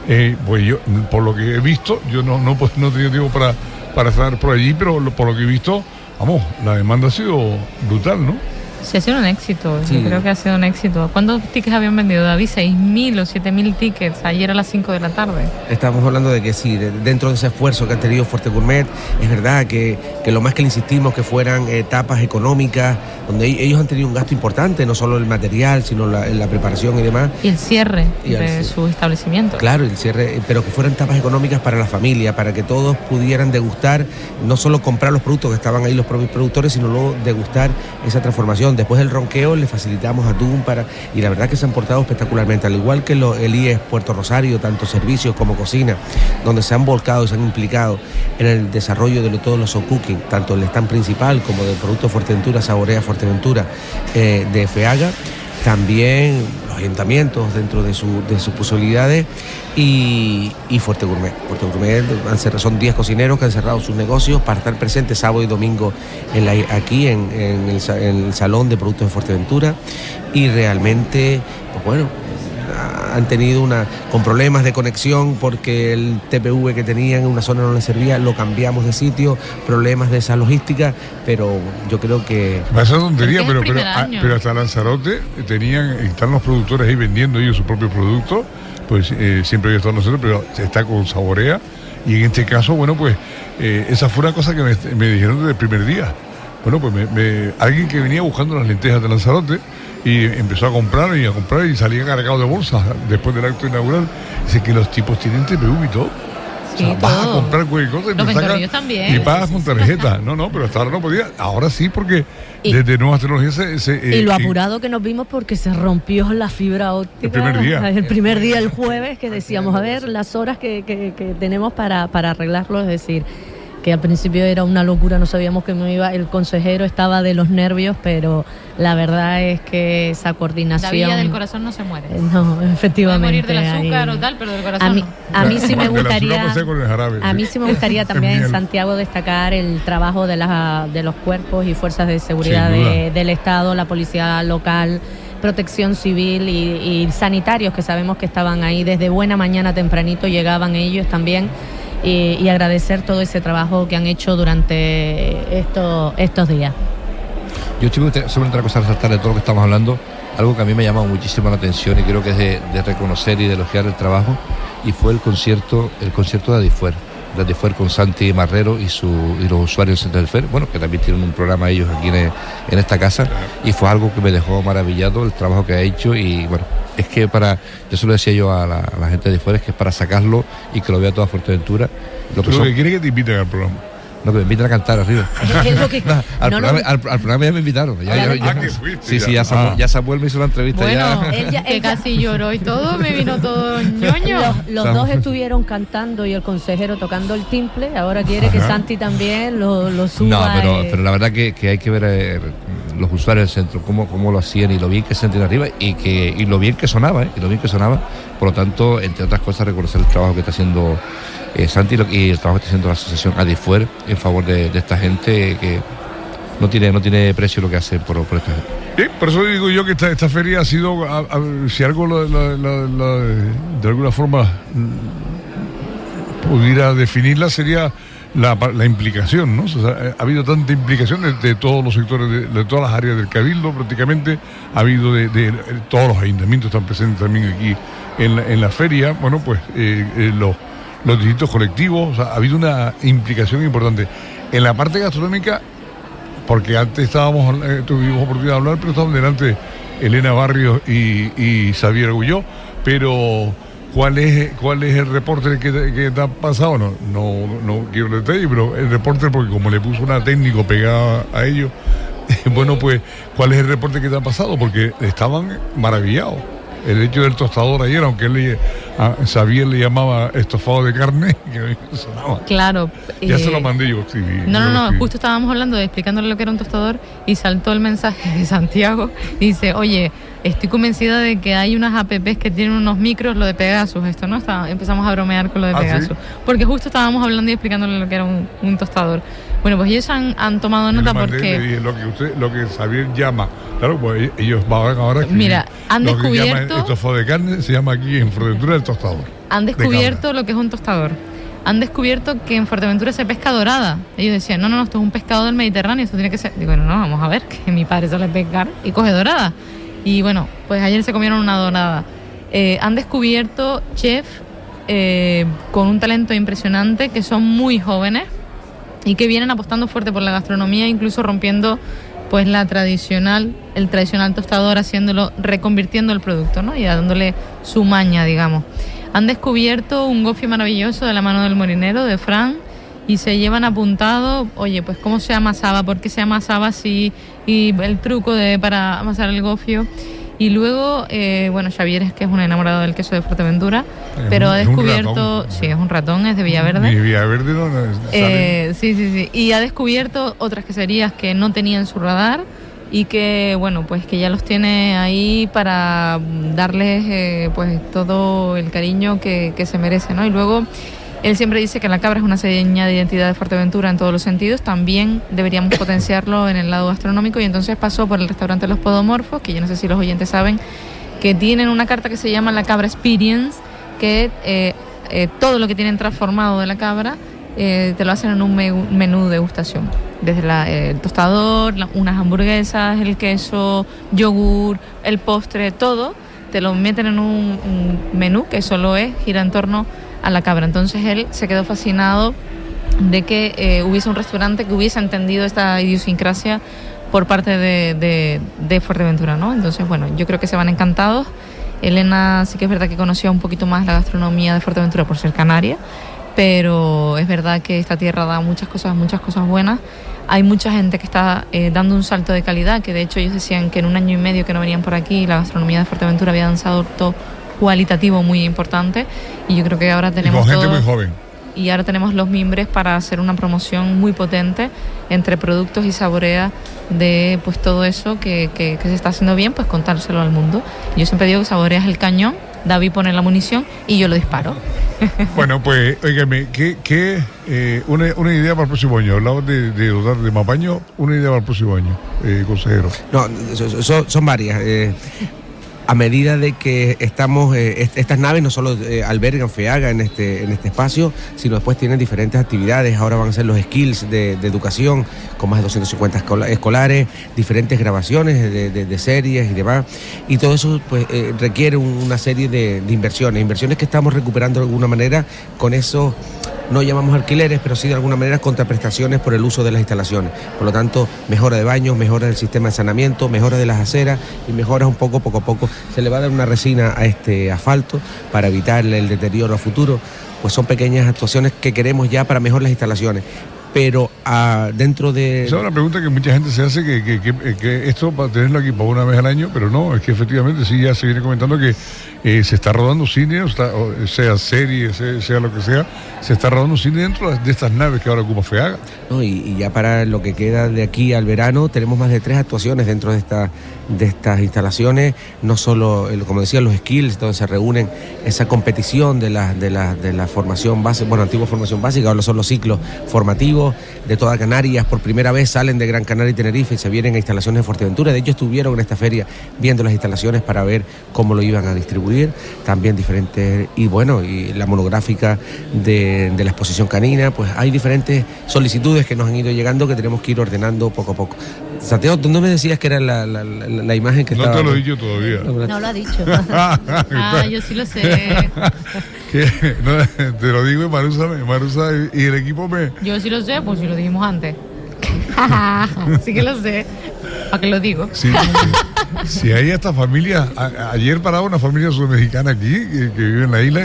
Eh, pues yo, por lo que he visto, yo no, no, pues, no tenía tiempo para, para estar por allí, pero por lo que he visto, vamos, la demanda ha sido brutal, ¿no? Sí, ha sido un éxito. Yo creo que ha sido un éxito. ¿Cuántos tickets habían vendido, David? ¿6.000 o 7.000 tickets ayer a las 5 de la tarde? Estamos hablando de que sí, dentro de ese esfuerzo que ha tenido Fuerte Gourmet, es verdad que, que lo más que le insistimos que fueran etapas económicas, donde ellos han tenido un gasto importante, no solo el material, sino la, la preparación y demás. Y el cierre de su establecimiento. Claro, el cierre, pero que fueran etapas económicas para la familia, para que todos pudieran degustar, no solo comprar los productos que estaban ahí los propios productores, sino luego degustar esa transformación Después del ronqueo le facilitamos a atún para... Y la verdad que se han portado espectacularmente, al igual que el IES Puerto Rosario, tanto servicios como cocina, donde se han volcado y se han implicado en el desarrollo de todos los cooking, tanto el stand principal como del producto Fuerteventura, Saborea Fuerteventura eh, de FEAGA también los ayuntamientos dentro de, de sus posibilidades y, Fuerte Gourmet. Fuerte Gourmet son 10 cocineros que han cerrado sus negocios para estar presentes sábado y domingo aquí en, el, Salón de Productos de Fuerteventura y realmente, pues bueno, han tenido una con problemas de conexión porque el TPV que tenían en una zona no les servía, lo cambiamos de sitio, problemas de esa logística, pero yo creo que... Esa tontería, pero, pero, ah, pero, hasta Lanzarote tenían, están los productores ahí vendiendo ellos sus propios productos, pues eh, siempre había estado nosotros, pero está con Saborea, y en este caso, bueno, pues eh, esa fue una cosa que me, dijeron desde el primer día. Bueno, pues alguien que venía buscando las lentejas de Lanzarote, y empezó a comprar y a comprar y salía cargado de bolsas después del acto inaugural. Dice que los tipos tienen TPU y todo. vas a comprar cualquier cosa y, y pagas con tarjeta. No, no, pero hasta ahora no podía. Ahora sí, porque desde nuevas tecnologías se, Y lo apurado que nos vimos porque se rompió la fibra óptica. El primer día. El primer día, el jueves, que decíamos, a ver, las horas que, que tenemos para, para arreglarlo, es decir que al principio era una locura, no sabíamos que me iba, el consejero estaba de los nervios, pero la verdad es que esa coordinación... La vía del corazón no se muere. Eh, no, efectivamente. Puede morir del azúcar o tal, pero del corazón a mí, no. A mí sí me gustaría... A mí sí me gustaría también en Santiago destacar el trabajo de, la, de los cuerpos y fuerzas de seguridad del Estado, la policía local protección civil y, y, sanitarios que sabemos que estaban ahí desde buena mañana tempranito, llegaban ellos también y, agradecer todo ese trabajo que han hecho durante estos, estos días. Yo estoy sobre otra cosa resaltar de todo lo que estamos hablando, algo que a mí me ha llamado muchísimo la atención y creo que es de, reconocer y de elogiar el trabajo, y fue el concierto, el concierto de Adifuer de Adifuer con Santi Marrero y, su, y los usuarios del FER, bueno, que también tienen un programa ellos aquí en, en esta casa, y fue algo que me dejó maravillado el trabajo que ha hecho y bueno, es que para, yo se lo decía yo a la, gente de fuera, es que es para sacarlo y que lo vea toda Fuerteventura. Lo que, que quiere que te inviten al programa. No, que me invitan a cantar arriba. al, programa, al, programa, ya me invitaron. Ya, ya, ah, sí, sí, ya Samuel, ya Samuel, me hizo la entrevista. Bueno, ya. que casi lloró y todo, me vino todo ñoño. Los, dos estuvieron cantando y el consejero tocando el timple. Ahora quiere que Santi también lo, lo suba. No, pero, pero la verdad que, que hay que ver eh, los usuarios del centro, cómo, cómo lo hacían y lo bien que se sentían arriba y, que, y lo bien que sonaba, ¿eh? y lo bien que sonaba. Por lo tanto, entre otras cosas, reconocer el trabajo que está haciendo eh, Santi y el trabajo que está haciendo la asociación Adifuer en favor de, esta gente que no tiene, no tiene precio lo que hace por, por esta gente. por eso digo yo que esta, esta feria ha sido, si algo de alguna forma mm, pudiera definirla, sería la, implicación, ¿no? ha habido tanta implicación de, todos los sectores, de, todas las áreas del Cabildo prácticamente, ha habido de, todos los ayuntamientos están presentes también aquí en la, feria, bueno, pues eh, eh, los, los distintos colectivos, ha habido una implicación importante. En la parte gastronómica, porque antes estábamos, eh, tuvimos oportunidad de hablar, pero estaban delante Elena Barrios y, y Xavier Agulló, pero ¿Cuál es, cuál es el reporte que, que te ha pasado? No, no, no quiero detalle, pero el reporte, porque como le puso una técnico pegada a ellos, bueno, pues, ¿cuál es el reporte que te ha pasado? Porque estaban maravillados. El hecho del tostador ayer, aunque él le, a Xavier le llamaba estofado de carne, que sonaba. Claro. Ya se lo eh, mandé yo, sí. No, no, no, justo estábamos hablando de explicándole lo que era un tostador y saltó el mensaje de Santiago. Y dice, oye, estoy convencida de que hay unas apps que tienen unos micros, lo de Pegasus, esto, ¿no? Está, empezamos a bromear con lo de ah, Pegasus. Porque justo estábamos hablando y explicándole lo que era un, tostador. Bueno, pues ellos han, tomado nota porque... lo que usted, lo que Xavier llama, claro, pues ellos van ahora... Mira, han descubierto... estofado de carne se llama aquí en Fuerteventura el tostador. Han descubierto lo que es un tostador han descubierto que en Fuerteventura se pesca dorada. Ellos decían, no, no, no, esto es un pescado del Mediterráneo, esto tiene que ser. Digo, bueno, no, vamos a ver, que mi padre suele pescar y coge dorada. Y bueno, pues ayer se comieron una donada. Eh, han descubierto chefs eh, con un talento impresionante que son muy jóvenes y que vienen apostando fuerte por la gastronomía, incluso rompiendo pues la tradicional, el tradicional tostador, haciéndolo, reconvirtiendo el producto, ¿no? Y dándole su maña, digamos. Han descubierto un gofio maravilloso de la mano del morinero, de Fran, y se llevan apuntado, oye, pues cómo se amasaba, por qué se amasaba así, y el truco de para amasar el gofio. Y luego, eh, bueno, Xavier es que es un enamorado del queso de Fuerteventura, pero ha descubierto, sí, es un ratón, es de Villaverde. Villaverde no, eh, Sí, sí, sí. Y ha descubierto otras queserías que no tenía en su radar y que, bueno, pues que ya los tiene ahí para darles, eh, pues, todo el cariño que, que se merece, ¿no? Y luego él siempre dice que la cabra es una seña de identidad de Fuerteventura en todos los sentidos. También deberíamos potenciarlo en el lado gastronómico y entonces pasó por el restaurante Los Podomorfos, que yo no sé si los oyentes saben, que tienen una carta que se llama la Cabra Experience, que eh, eh, todo lo que tienen transformado de la cabra eh, te lo hacen en un menú de degustación. Desde el tostador, unas hamburguesas, el queso, yogur, el postre, todo, te lo meten en un, un menú que solo es, gira en torno a la cabra. Entonces él se quedó fascinado de que eh, hubiese un restaurante que hubiese entendido esta idiosincrasia por parte de, de, Fuerteventura, ¿no? Entonces, bueno, yo creo que se van encantados. Elena sí que es verdad que conocía un poquito más la gastronomía de Fuerteventura por ser canaria, pero es verdad que esta tierra da muchas cosas, muchas cosas buenas. Hay mucha gente que está eh, dando un salto de calidad, que de hecho ellos decían que en un año y medio que no venían por aquí, la gastronomía de Fuerteventura había danzado todo cualitativo muy importante y yo creo que ahora tenemos... Y gente muy joven. Y ahora tenemos los mimbres para hacer una promoción muy potente entre productos y saborea de pues todo eso que, que, se está haciendo bien, pues contárselo al mundo. Yo siempre digo que saborea es el cañón, David pone la munición y yo lo disparo. Bueno, pues, oígame, ¿qué, qué eh, una, una, idea para el próximo año? Hablamos de, de dotar de mapaño, una idea para el próximo año, eh, consejero. No, son, son varias. Eh, a medida de que estamos, eh, estas naves no solo eh, albergan FEAGA en este, en este espacio, sino después tienen diferentes actividades. Ahora van a ser los skills de, educación con más de 250 escolares, diferentes grabaciones de, series y demás. Y todo eso pues, eh, requiere una serie de, inversiones, inversiones que estamos recuperando de alguna manera con eso no llamamos alquileres, pero sí de alguna manera contraprestaciones por el uso de las instalaciones. Por lo tanto, mejora de baños, mejora del sistema de saneamiento, mejora de las aceras y mejoras un poco, poco a poco. Se le va a dar una resina a este asfalto para evitar el deterioro a futuro. Pues son pequeñas actuaciones que queremos ya para mejorar las instalaciones pero ah, dentro de... Esa es una pregunta que mucha gente se hace, que, que, que, que, esto para tenerlo aquí para una vez al año, pero no, es que efectivamente sí ya se viene comentando que eh, se está rodando cine, o sea serie, sea, lo que sea, se está rodando cine dentro de estas naves que ahora ocupa FEAGA. No, y, ya para lo que queda de aquí al verano, tenemos más de tres actuaciones dentro de, esta, de estas instalaciones, no solo, como decía, los skills, donde se reúnen esa competición de la, de la, de la formación base, bueno, antigua formación básica, ahora son los ciclos formativos de toda Canarias por primera vez salen de Gran Canaria y Tenerife y se vienen a instalaciones de Fuerteventura. De hecho, estuvieron en esta feria viendo las instalaciones para ver cómo lo iban a distribuir. También diferentes, y bueno, y la monográfica de, la exposición canina, pues hay diferentes solicitudes que nos han ido llegando que tenemos que ir ordenando poco a poco. Santiago, ¿tú no me decías que era la, imagen que no te lo he dicho todavía. No lo ha dicho. ah, yo sí lo sé. te lo digo Marusa, Marusa y el equipo me... Yo sí lo sé, pues si lo dijimos antes. sí que lo sé. ¿Para qué lo digo? Sí, Si hay esta familia, ayer paraba una familia sudamericana aquí que, vive en la isla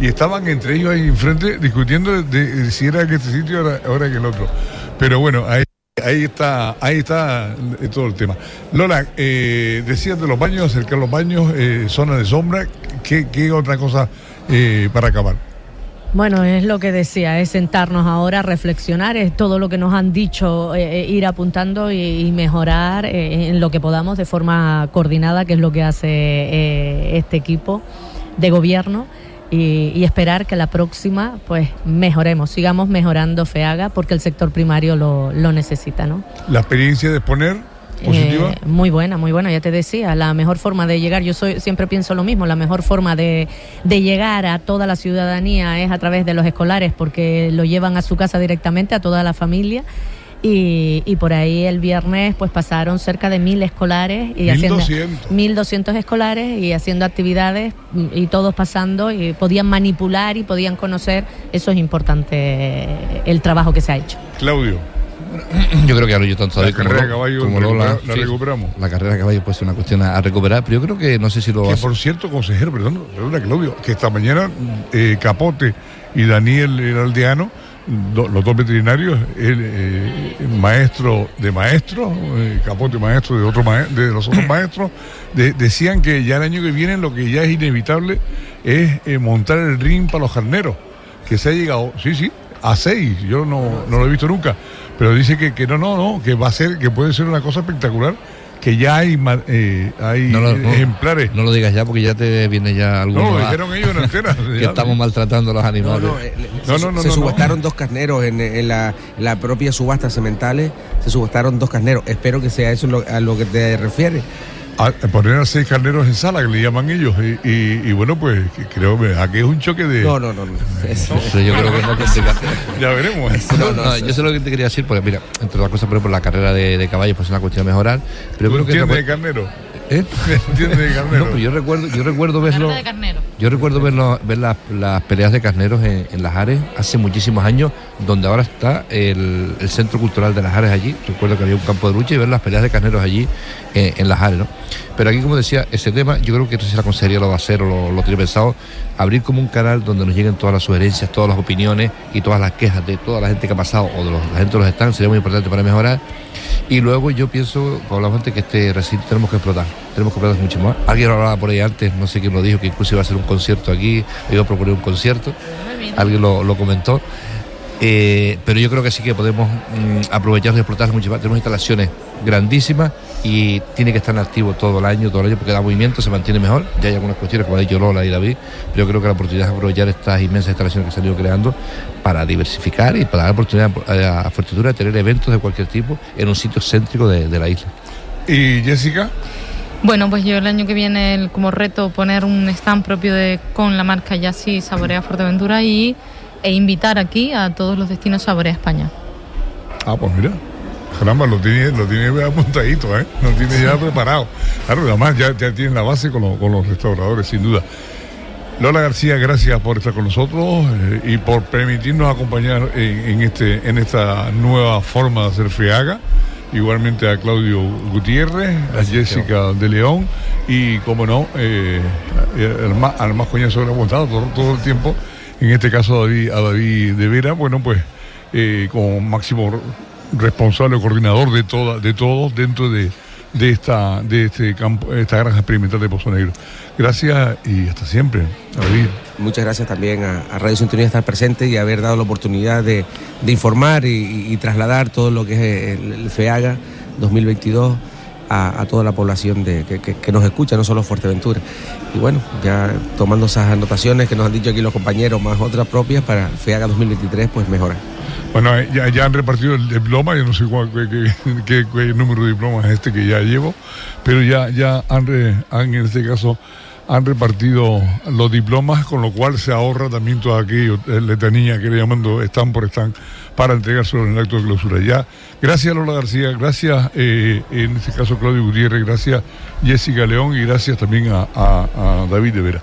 y, estaban entre ellos ahí enfrente discutiendo de, si era que este sitio o ahora que el otro. Pero bueno, ahí, ahí está, ahí está todo el tema. Lola, eh, decías de los baños, acercar los baños, eh, zona de sombra, ¿qué, qué otra cosa eh, para acabar? Bueno, es lo que decía, es sentarnos ahora a reflexionar, es todo lo que nos han dicho, eh, eh, ir apuntando y, mejorar en lo que podamos de forma coordinada, que es lo que hace este equipo de gobierno. Y, esperar que la próxima pues mejoremos, sigamos mejorando FEAGA porque el sector primario lo, lo necesita, ¿no? La experiencia de poner eh, muy buena, muy buena, ya te decía, la mejor forma de llegar, yo soy, siempre pienso lo mismo, la mejor forma de, llegar a toda la ciudadanía es a través de los escolares porque lo llevan a su casa directamente, a toda la familia. Y, y, por ahí el viernes pues pasaron cerca de mil escolares y 1200. haciendo 1200 escolares y haciendo actividades y todos pasando y podían manipular y podían conocer eso es importante el trabajo que se ha hecho Claudio yo creo que ahora yo tanto la carrera de caballo la, recuperamos. La carrera de caballo puede ser una cuestión a, recuperar, pero yo creo que no sé si lo que por cierto, consejero, perdón, perdona Claudio, que esta mañana eh, Capote y Daniel el aldeano, los dos veterinarios, el, eh, maestro de maestros, eh, Capote maestro de otro de los otros maestros, decían que ya el año que viene lo que ya es inevitable es montar el ring para los carneros, que se ha llegado, sí, sí, a seis, yo no, no lo he visto nunca pero dice que, que no, no, no, que va a ser, que puede ser una cosa espectacular que ya hay, eh, hay ejemplares. No lo digas ya porque ya te viene ya algo. No, lo dijeron ellos en antena. que estamos maltratando a los animales. Eh, no, no, no, se, subastaron dos carneros en, la, la, propia subasta sementales. Se subastaron dos carneros. Espero que sea eso a lo que te refieres a, poner a seis carneros en sala, que le llaman ellos. Y, bueno, pues creo que aquí es un choque de. No, no, no. no. Eso. yo creo que no Ya veremos. No, yo sé lo que te quería decir, porque mira, entre otras cosas, por ejemplo, la carrera de, de caballos pues es una cuestión de mejorar. Pero creo que. de carnero? ¿Eh? de carnero? No, pues yo recuerdo, yo recuerdo verlo. Yo recuerdo verlo, ver las, las, peleas de carneros en, en, Las Ares hace muchísimos años, donde ahora está el, el, Centro Cultural de Las Ares allí. Recuerdo que había un campo de lucha y ver las peleas de carneros allí en, en Las Ares, ¿no? Pero aquí, como decía, ese tema, yo creo que no sé si la consejería lo va a hacer o lo, lo tiene pensado, abrir como un canal donde nos lleguen todas las sugerencias, todas las opiniones y todas las quejas de toda la gente que ha pasado o de la gente de los stands, sería muy importante para mejorar. Y luego yo pienso, como hablamos antes, que este recinto tenemos que explotar, tenemos que explotar mucho más. Alguien lo hablaba por ahí antes, no sé quién lo dijo, que incluso iba a hacer un concierto aquí, iba a proponer un concierto, alguien lo, lo comentó. Eh, pero yo creo que sí que podemos mm, aprovechar y explotar mucho más. Tenemos instalaciones grandísimas y tiene que estar en activo todo el año, todo el año, porque da movimiento, se mantiene mejor. Ya hay algunas cuestiones, como ha dicho Lola y David, pero yo creo que la oportunidad es aprovechar estas inmensas instalaciones que se han ido creando para diversificar y para dar oportunidad a Fuerteventura de tener eventos de cualquier tipo en un sitio céntrico de, la isla. ¿Y Jessica? Bueno, pues yo el año que viene como reto poner un stand propio de con la marca Yassi Saborea Fuerteventura y e invitar aquí a todos los destinos Saborea España. Ah, pues mira. Caramba, lo tiene, lo tiene apuntadito, ¿eh? Lo tiene ya preparado. Claro, además ya, ya tiene la base con, los restauradores, sin duda. Lola García, gracias por estar con nosotros eh, y por permitirnos acompañar en, este, en esta nueva forma de hacer FEAGA. Igualmente a Claudio Gutiérrez, a Jessica de León y, como no, eh, al más, al más coñazo que todo, todo el tiempo en este caso a David, de Vera, bueno, pues eh, como máximo responsable o coordinador de toda, de todos dentro de, esta, de este campo, esta granja experimental de Pozo Negro. Gracias y hasta siempre, David. Muchas gracias también a, Radio Sintonía estar presente y haber dado la oportunidad de, informar y, trasladar todo lo que es el, FEAGA 2022 a, toda la población de, que, nos escucha, no solo Fuerteventura. Y bueno, ya tomando esas anotaciones que nos han dicho aquí los compañeros, más otras propias para FEAGA 2023, pues mejorar. Bueno, eh, ya, han repartido el diploma, yo no sé cuál, qué, número de diplomas es este que ya llevo, pero ya, ya han, han en este caso han repartido los diplomas, con lo cual se ahorra también todo aquello, letanía que le llamando están por están, para entregárselo en el acto de clausura. Ya, gracias Lola García, gracias eh, en este caso Claudio Gutiérrez, gracias Jessica León y gracias también a, David de Vera.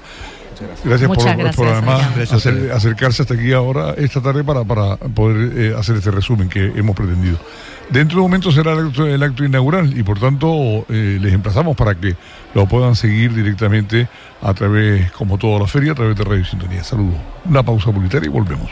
Gracias por, por, además acercarse hasta aquí ahora, esta tarde, para, para poder eh, hacer este resumen que hemos pretendido. Dentro de un momento será el acto, inaugural y por tanto eh, les emplazamos para que lo puedan seguir directamente a través, como toda la feria, a través de Radio Sintonía. Saludos. Una pausa publicitaria y volvemos.